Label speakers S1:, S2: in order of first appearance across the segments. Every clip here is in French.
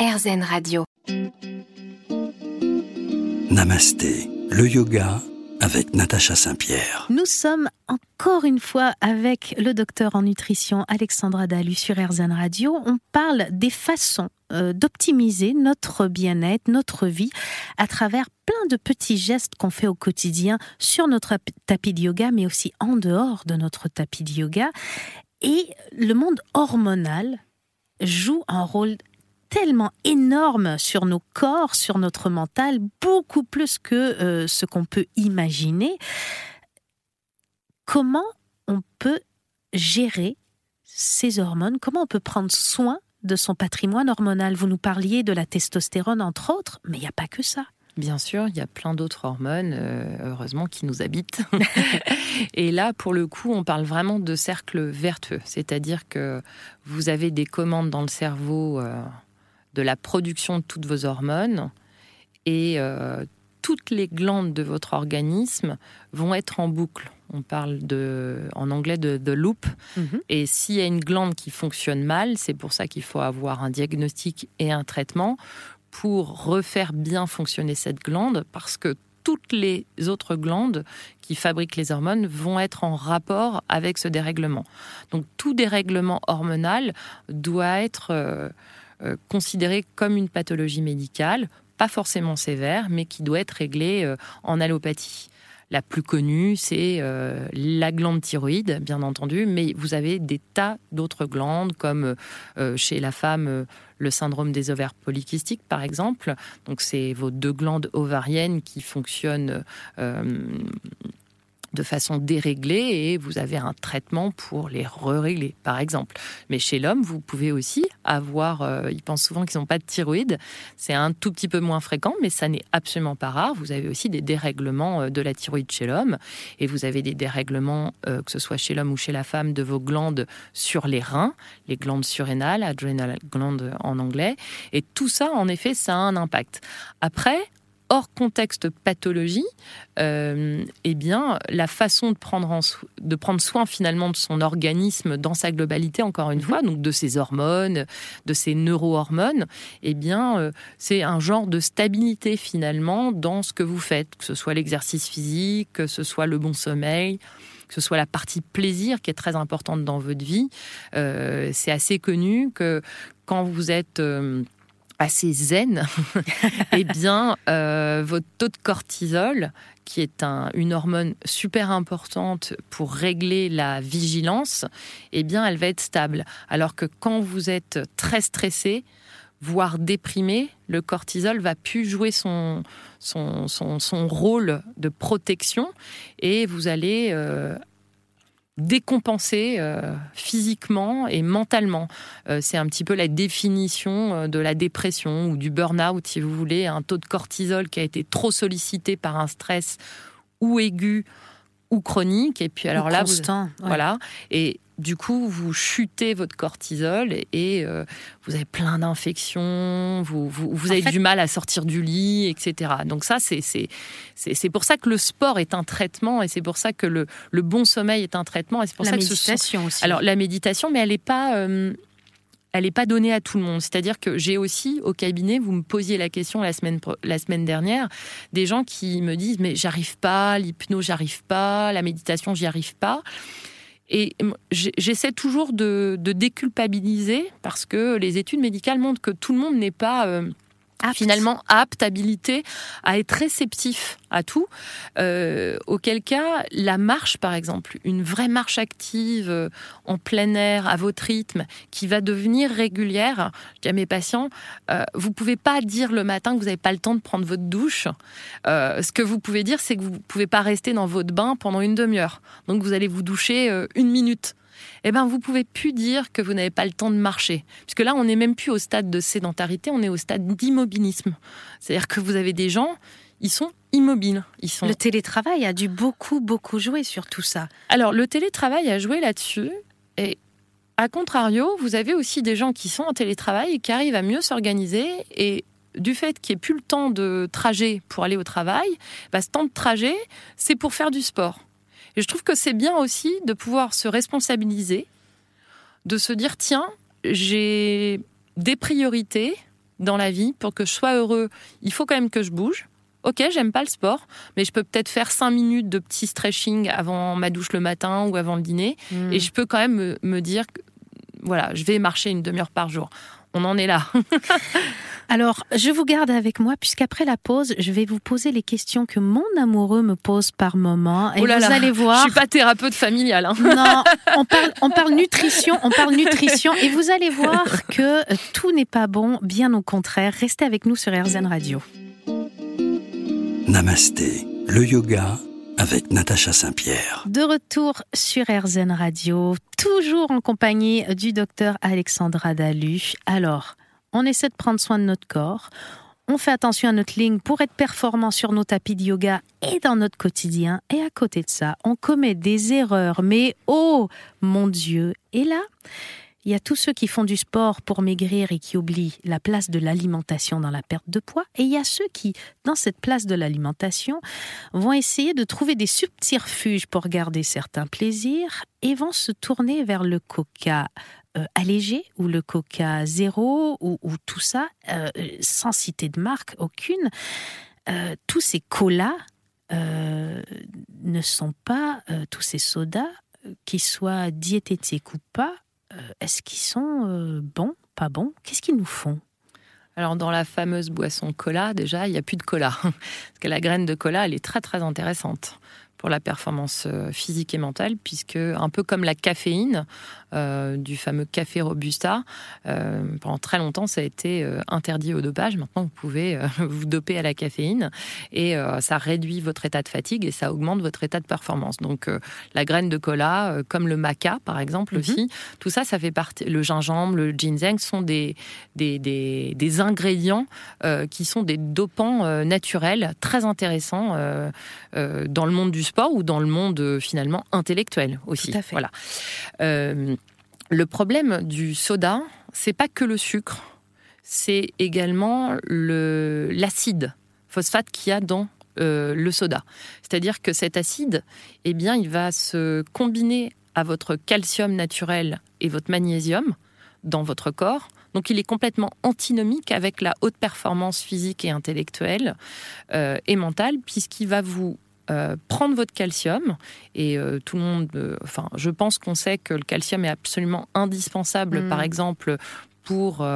S1: RZN Radio.
S2: Namasté, le yoga avec Natacha Saint-Pierre.
S3: Nous sommes encore une fois avec le docteur en nutrition Alexandra Dalu sur RZN Radio. On parle des façons euh, d'optimiser notre bien-être, notre vie à travers plein de petits gestes qu'on fait au quotidien sur notre tapis de yoga, mais aussi en dehors de notre tapis de yoga. Et le monde hormonal joue un rôle tellement énorme sur nos corps, sur notre mental, beaucoup plus que euh, ce qu'on peut imaginer. Comment on peut gérer ces hormones? Comment on peut prendre soin de son patrimoine hormonal? Vous nous parliez de la testostérone, entre autres, mais il n'y a pas que ça.
S4: Bien sûr, il y a plein d'autres hormones, euh, heureusement, qui nous habitent. et là, pour le coup, on parle vraiment de cercle vertueux, c'est-à-dire que vous avez des commandes dans le cerveau euh, de la production de toutes vos hormones et euh, toutes les glandes de votre organisme vont être en boucle. On parle de, en anglais de the loop. Mhm. Et s'il y a une glande qui fonctionne mal, c'est pour ça qu'il faut avoir un diagnostic et un traitement pour refaire bien fonctionner cette glande, parce que toutes les autres glandes qui fabriquent les hormones vont être en rapport avec ce dérèglement. Donc tout dérèglement hormonal doit être euh, euh, considéré comme une pathologie médicale, pas forcément sévère, mais qui doit être réglée euh, en allopathie. La plus connue, c'est euh, la glande thyroïde, bien entendu, mais vous avez des tas d'autres glandes, comme chez la femme, le syndrome des ovaires polykystiques, par exemple. Donc, c'est vos deux glandes ovariennes qui fonctionnent de façon déréglée et vous avez un traitement pour les régler par exemple. Mais chez l'homme, vous pouvez aussi avoir, euh, ils pensent souvent qu'ils n'ont pas de thyroïde, c'est un tout petit peu moins fréquent, mais ça n'est absolument pas rare. Vous avez aussi des dérèglements euh, de la thyroïde chez l'homme et vous avez des dérèglements, euh, que ce soit chez l'homme ou chez la femme, de vos glandes sur les reins, les glandes surrénales, adrenal glandes en anglais. Et tout ça, en effet, ça a un impact. Après, hors contexte pathologie, euh, eh bien, la façon de prendre, de prendre soin finalement de son organisme dans sa globalité, encore une mhm. fois, donc de ses hormones, de ses neurohormones, eh bien, euh, c'est un genre de stabilité finalement dans ce que vous faites, que ce soit l'exercice physique, que ce soit le bon sommeil que ce soit la partie plaisir qui est très importante dans votre vie. Euh, c'est assez connu que quand vous êtes assez zen, eh bien, euh, votre taux de cortisol, qui est une hormone super importante pour régler la vigilance, eh bien, elle va être stable. Alors que quand vous êtes très stressé, voire déprimé, le cortisol va plus jouer son, rôle de protection et vous allez euh, décompensé euh, physiquement et mentalement. Euh, c'est un petit peu la définition euh, de la dépression ou du burn-out, si vous voulez, un taux de cortisol qui a été trop sollicité par un stress ou aigu ou chronique. Et puis alors là, voilà. Et du coup, vous chutez votre cortisol et, euh, vous avez plein d'infections, vous, vous, avez du mal à sortir du lit, etc. Donc ça, c'est pour ça que le sport est un traitement et c'est pour ça que le, le, bon sommeil est un traitement. Et c'est pour
S3: la
S4: ça
S3: méditation aussi.
S4: Alors la méditation, mais elle n'est pas... Euh, elle n'est pas donnée à tout le monde. C'est-à-dire que j'ai aussi au cabinet, vous me posiez la question la semaine, la semaine dernière, des gens qui me disent mais j'arrive pas, l'hypnose j'arrive pas, la méditation j'y arrive pas. Et j'essaie toujours de, déculpabiliser parce que les études médicales montrent que tout le monde n'est pas euh, finalement apte, habilité à être réceptif à tout. Euh, auquel cas, la marche, par exemple, une vraie marche active euh, en plein air, à votre rythme, qui va devenir régulière. Je dis à mes patients, euh, vous pouvez pas dire le matin que vous n'avez pas le temps de prendre votre douche. Euh, ce que vous pouvez dire, c'est que vous pouvez pas rester dans votre bain pendant une demi-heure. Donc vous allez vous doucher une minute eh ben, vous pouvez plus dire que vous n'avez pas le temps de marcher. Puisque là, on n'est même plus au stade de sédentarité, on est au stade d'immobilisme. C'est-à-dire que vous avez des gens, ils sont immobiles. Ils sont...
S3: Le télétravail a dû beaucoup, beaucoup jouer sur tout ça.
S4: Alors, le télétravail a joué là-dessus. Et à contrario, vous avez aussi des gens qui sont en télétravail et qui arrivent à mieux s'organiser et du fait qu'il n'y ait plus le temps de trajet pour aller au travail, bah, ce temps de trajet, c'est pour faire du sport. Et je trouve que c'est bien aussi de pouvoir se responsabiliser, de se dire tiens, j'ai des priorités, dans la vie, pour que je sois heureux, il faut quand même que je bouge. Ok, j'aime pas le sport, mais je peux peut-être faire cinq minutes de petit stretching avant ma douche le matin ou avant le dîner,
S3: Hmm.
S4: et je peux quand même me, me dire, voilà, je vais marcher une demi-heure par jour. On en est là.
S3: Alors, je vous garde avec moi puisqu'après la pause, je vais vous poser les questions que mon amoureux me pose par moment. Et
S4: Oh là
S3: vous
S4: là,
S3: allez voir.
S4: Je suis pas thérapeute familiale. hein.
S3: Non, on parle, on parle nutrition, on parle nutrition, et vous allez voir que euh, tout n'est pas bon, bien au contraire. Restez avec nous sur RZN Radio.
S2: Namasté, le yoga avec Natacha Saint-Pierre.
S3: De retour sur RZN Radio, toujours en compagnie du docteur Alexandra Dalu. Alors, on essaie de prendre soin de notre corps. On fait attention à notre ligne pour être performant sur nos tapis de yoga et dans notre quotidien. Et à côté de ça, on commet des erreurs. Mais oh, mon Dieu. Et là, il y a tous ceux qui font du sport pour maigrir et qui oublient la place de l'alimentation dans la perte de poids. Et il y a ceux qui, dans cette place de l'alimentation, vont essayer de trouver des subterfuges pour garder certains plaisirs et vont se tourner vers le coca euh, allégé ou le coca zéro ou, ou tout ça, euh, sans citer de marque aucune. Euh, tous ces colas ne sont pas, tous ces sodas, qu'ils soient diététiques ou pas, est-ce qu'ils sont euh, bons, pas bons? Qu'est-ce qu'ils nous font?
S4: Alors dans la fameuse boisson cola, déjà, il n'y a plus de cola. Parce que la graine de cola, elle est très très intéressante pour la performance euh, physique et mentale, puisque un peu comme la caféine euh, du fameux café Robusta, euh, pendant très longtemps ça a été interdit au dopage. Maintenant vous pouvez euh, vous doper à la caféine et ça réduit votre état de fatigue et ça augmente votre état de performance. Donc la graine de cola, comme le maca par exemple
S3: Mhm.
S4: aussi, tout ça ça fait partie. Le gingembre, le ginseng sont des des, des, des ingrédients qui sont des dopants naturels très intéressants dans le monde du sport ou dans le monde euh, finalement intellectuel aussi.
S3: Tout à fait.
S4: Voilà. Euh, le problème du soda, c'est pas que le sucre, c'est également le l'acide phosphate qu'il y a dans euh, le soda. C'est-à-dire que cet acide, eh bien, il va se combiner à votre calcium naturel et votre magnésium dans votre corps. Donc il est complètement antinomique avec la haute performance physique et intellectuelle euh, et mentale, puisqu'il va vous euh, prendre votre calcium et euh, tout le monde, euh, enfin, je pense qu'on sait que le calcium est absolument indispensable,
S3: Mm.
S4: par exemple, pour.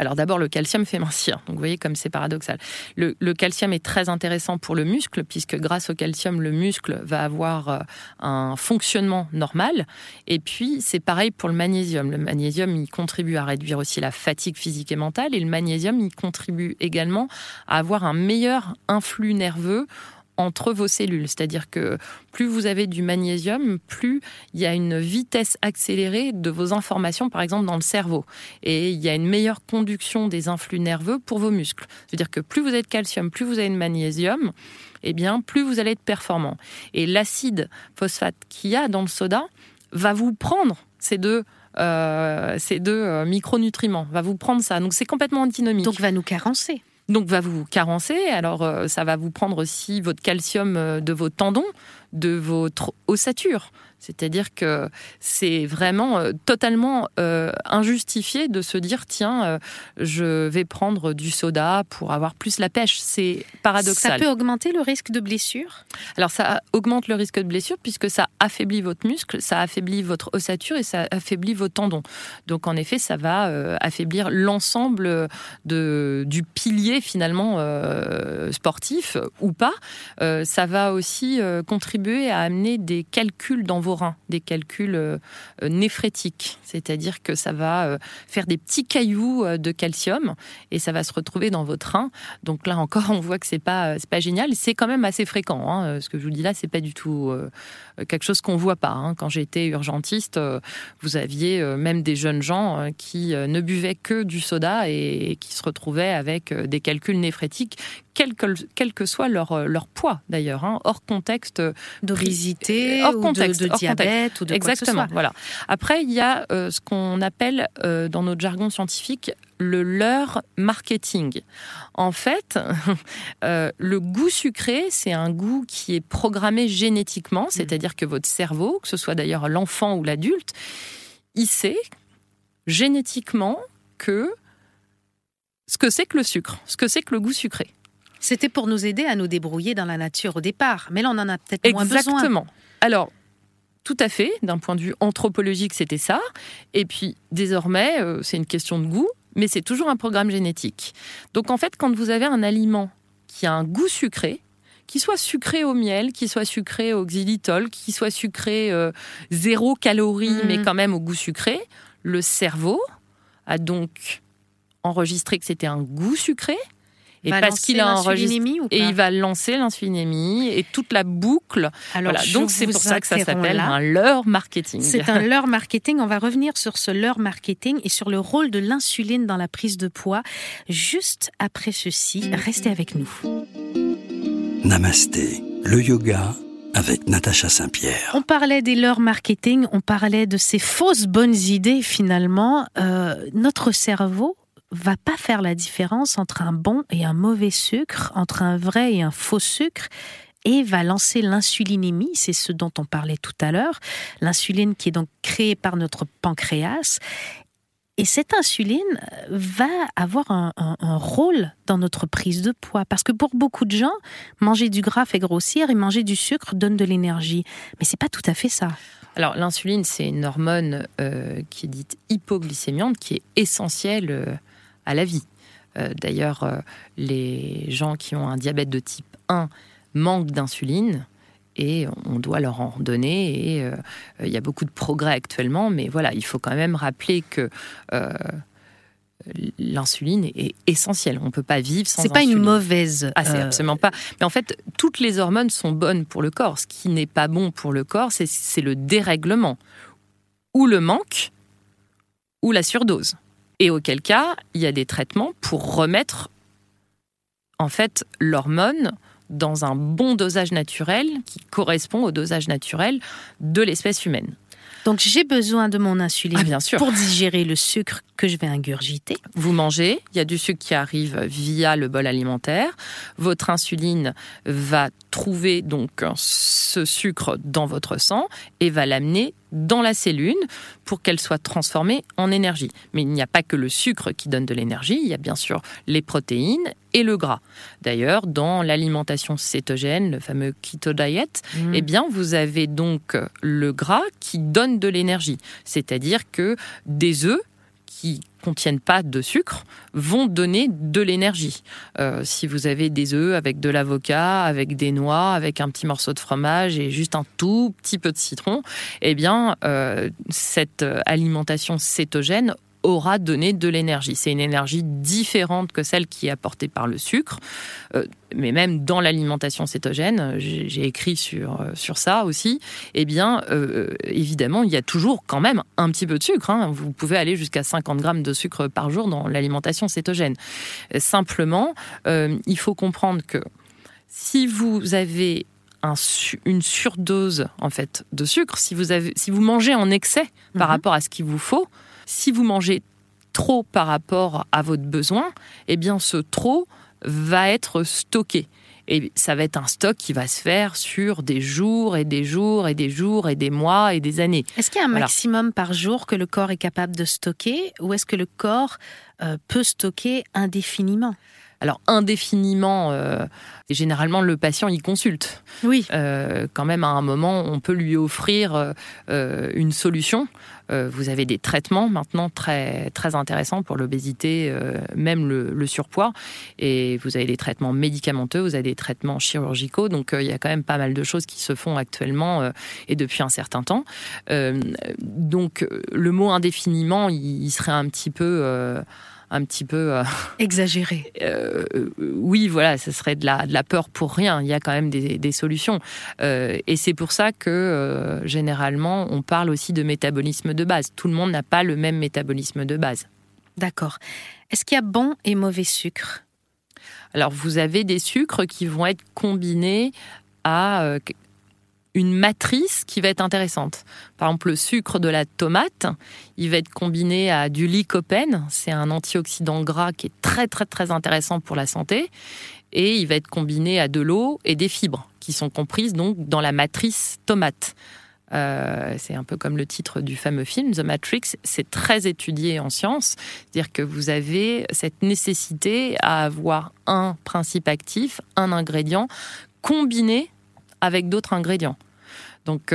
S4: Alors d'abord, le calcium fait mincir. Donc vous voyez comme c'est paradoxal. Le, le calcium est très intéressant pour le muscle, puisque grâce au calcium, le muscle va avoir euh, un fonctionnement normal. Et puis, c'est pareil pour le magnésium. Le magnésium, il contribue à réduire aussi la fatigue physique et mentale. Et le magnésium, il contribue également à avoir un meilleur influx nerveux entre vos cellules. C'est-à-dire que plus vous avez du magnésium, plus il y a une vitesse accélérée de vos informations, par exemple dans le cerveau. Et il y a une meilleure conduction des influx nerveux pour vos muscles. C'est-à-dire que plus vous avez de calcium, plus vous avez de magnésium, eh bien, plus vous allez être performant. Et l'acide phosphate qu'il y a dans le soda va vous prendre ces deux, euh, ces deux euh, micronutriments, va vous prendre ça. Donc c'est complètement antinomique.
S3: Donc va nous carencer.
S4: Donc va vous carencer. Alors euh, ça va vous prendre aussi votre calcium euh, de vos tendons, de votre ossature. C'est-à-dire que c'est vraiment euh, totalement euh, injustifié de se dire tiens, euh, je vais prendre du soda pour avoir plus la pêche. C'est
S3: Ça
S4: paradoxal.
S3: peut augmenter le risque de blessure?
S4: Alors ça augmente le risque de blessure puisque ça affaiblit votre muscle, ça affaiblit votre ossature et ça affaiblit vos tendons. Donc en effet, ça va euh, affaiblir l'ensemble du pilier finalement sportif ou pas. Ça va aussi euh, à amener des calculs dans vos reins, des calculs euh, euh, néphrétiques, c'est-à-dire que ça va euh, faire des petits cailloux de calcium et ça va se retrouver dans votre rein. Donc là encore, on voit que c'est pas pas génial. C'est quand même assez fréquent. Hein. Ce que je vous dis là, c'est pas du tout quelque chose qu'on voit pas. hein. Quand j'étais urgentiste, vous aviez même des jeunes gens qui ne buvaient que du soda et, qui se retrouvaient avec des calculs néphrétiques, quel que, quel que soit leur, euh, leur poids d'ailleurs, hein, hors contexte
S3: D'obésité,
S4: Hors
S3: ou
S4: contexte,
S3: de, de
S4: hors
S3: diabète ou de quoi que ce
S4: Exactement,
S3: soit.
S4: voilà. Après, il y a euh, ce qu'on appelle euh, dans notre jargon scientifique le leurre marketing. En fait, euh, le goût sucré, c'est un goût qui est programmé génétiquement, c'est-à-dire que votre cerveau, que ce soit d'ailleurs l'enfant ou l'adulte, il sait génétiquement que ce que c'est que le sucre, ce que c'est que le goût sucré.
S3: C'était pour nous aider à nous débrouiller dans la nature au départ, mais là on en a peut-être moins besoin.
S4: Exactement. Alors, tout à fait, d'un point de vue anthropologique, c'était ça. Et puis, désormais, euh, c'est une question de goût, mais c'est toujours un programme génétique. Donc, en fait, quand vous avez un aliment qui a un goût sucré, qui soit sucré au miel, qui soit sucré au xylitol, qui soit sucré euh, zéro calorie, mais mm. quand même au goût sucré, le cerveau a donc enregistré que c'était un goût sucré.
S3: Et parce qu'il a enregistré
S4: et il va lancer l'insulinémie et toute la boucle. Alors, donc c'est pour ça que ça s'appelle un leurre marketing.
S3: C'est un leurre marketing. On va revenir sur ce leurre marketing et sur le rôle de l'insuline dans la prise de poids juste après ceci. Restez avec nous.
S2: Namasté, le yoga avec Natacha Saint-Pierre.
S3: On parlait des leurs marketing, on parlait de ces fausses bonnes idées finalement. Euh, notre cerveau va pas faire la différence entre un bon et un mauvais sucre, entre un vrai et un faux sucre et va lancer l'insulinémie, c'est ce dont on parlait tout à l'heure, l'insuline qui est donc créée par notre pancréas et cette insuline euh, va avoir un, rôle dans notre prise de poids. Parce que pour beaucoup de gens, manger du gras fait grossir et manger du sucre donne de l'énergie. Mais c'est pas tout à fait ça.
S4: Alors l'insuline, c'est une hormone euh, qui est dite hypoglycémiante, qui est essentielle euh, à la vie. D'ailleurs, les gens qui ont un diabète de type 1 manquent d'insuline et on doit leur en donner. Et euh, il y a beaucoup de progrès actuellement, mais voilà, il faut quand même rappeler que euh, l'insuline est essentielle. On ne peut pas vivre sans.
S3: C'est pas une mauvaise.
S4: Ah, c'est euh, absolument pas. Mais en fait, toutes les hormones sont bonnes pour le corps. Ce qui n'est pas bon pour le corps, c'est le dérèglement ou le manque ou la surdose. Et auquel cas, il y a des traitements pour remettre en fait l'hormone dans un bon dosage naturel qui correspond au dosage naturel de l'espèce humaine.
S3: Donc j'ai besoin de mon insuline
S4: ah, bien sûr.
S3: pour digérer le sucre que je vais ingurgiter.
S4: Vous mangez, il y a du sucre qui arrive via le bol alimentaire. Votre insuline va trouver donc ce sucre dans votre sang et va l'amener dans la cellule pour qu'elle soit transformée en énergie. Mais il n'y a pas que le sucre qui donne de l'énergie, il y a bien sûr les protéines et le gras. D'ailleurs, dans l'alimentation cétogène, le fameux keto diet, mmh. eh bien vous avez donc le gras qui donne de l'énergie, c'est-à-dire que des œufs qui contiennent pas de sucre vont donner de l'énergie. Euh, si vous avez des œufs avec de l'avocat, avec des noix, avec un petit morceau de fromage et juste un tout petit peu de citron, eh bien, euh, cette alimentation cétogène aura donné de l'énergie. C'est une énergie différente que celle qui est apportée par le sucre, euh, mais même dans l'alimentation cétogène, j'ai écrit sur, euh, sur ça aussi, eh bien, euh, évidemment, il y a toujours quand même un petit peu de sucre. Hein. Vous pouvez aller jusqu'à 50 grammes de sucre par jour dans l'alimentation cétogène. Simplement, il faut comprendre que si vous avez un, une surdose en fait de sucre, si vous, avez, si vous mangez en excès par mhm. rapport à ce qu'il vous faut, si vous mangez trop par rapport à votre besoin, eh bien ce trop va être stocké. Et ça va être un stock qui va se faire sur des jours et des jours et des jours et des mois et des années.
S3: Est-ce qu'il y a un maximum par jour que le corps est capable de stocker ou est-ce que le corps euh, peut stocker indéfiniment?
S4: Alors indéfiniment, euh, généralement le patient y consulte.
S3: Oui.
S4: Euh, quand même à un moment, on peut lui offrir une solution. Euh, vous avez des traitements maintenant très, très intéressants pour l'obésité, euh, même le, surpoids. Et vous avez des traitements médicamenteux, vous avez des traitements chirurgicaux. Donc euh, il y a quand même pas mal de choses qui se font actuellement et depuis un certain temps. donc le mot indéfiniment, il serait un petit peu un petit peu
S3: euh, exagéré.
S4: Euh, oui, voilà, ce serait de la, de la peur pour rien. Il y a quand même des, solutions. Euh, et c'est pour ça que généralement, on parle aussi de métabolisme de base. Tout le monde n'a pas le même métabolisme de base.
S3: D'accord. Est-ce qu'il y a bon et mauvais sucre?
S4: Alors, vous avez des sucres qui vont être combinés à une matrice qui va être intéressante. Par exemple, le sucre de la tomate, il va être combiné à du lycopène, c'est un antioxydant gras qui est très très très intéressant pour la santé, et il va être combiné à de l'eau et des fibres qui sont comprises donc dans la matrice tomate. C'est un peu comme le titre du fameux film, The Matrix. C'est très étudié en science. C'est-à-dire que vous avez cette nécessité à avoir un principe actif, un ingrédient, combiné avec d'autres ingrédients. Donc,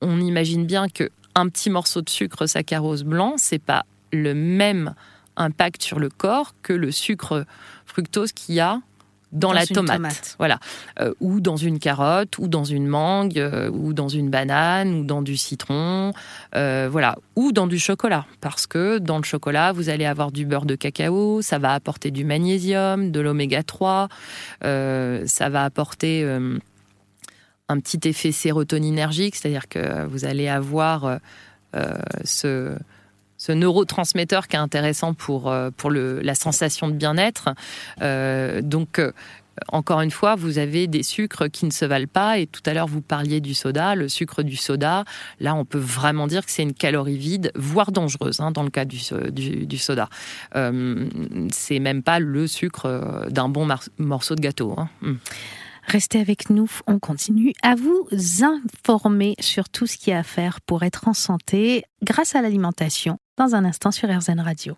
S4: on imagine bien que un petit morceau de sucre saccharose blanc, c'est pas le même impact sur le corps que le sucre fructose qu'il y a dans, la tomate, voilà, euh, ou dans une carotte, ou dans une mangue, euh, ou dans une banane, ou dans du citron, euh, voilà, ou dans du chocolat, parce que dans le chocolat, vous allez avoir du beurre de cacao, ça va apporter du magnésium, de l'oméga 3, ça va apporter un petit effet sérotoninergique, c'est-à-dire que vous allez avoir ce ce neurotransmetteur qui est intéressant pour, euh, pour le, la sensation de bien-être. Euh, donc, euh, encore une fois, vous avez des sucres qui ne se valent pas. Et tout à l'heure, vous parliez du soda, le sucre du soda. Là, on peut vraiment dire que c'est une calorie vide, voire dangereuse hein, dans le cas du, du, soda. c'est même pas le sucre d'un bon morceau de gâteau. Hein. Hmm.
S3: Restez avec nous, on continue à vous informer sur tout ce qu'il y a à faire pour être en santé grâce à l'alimentation dans un instant sur RZN Radio.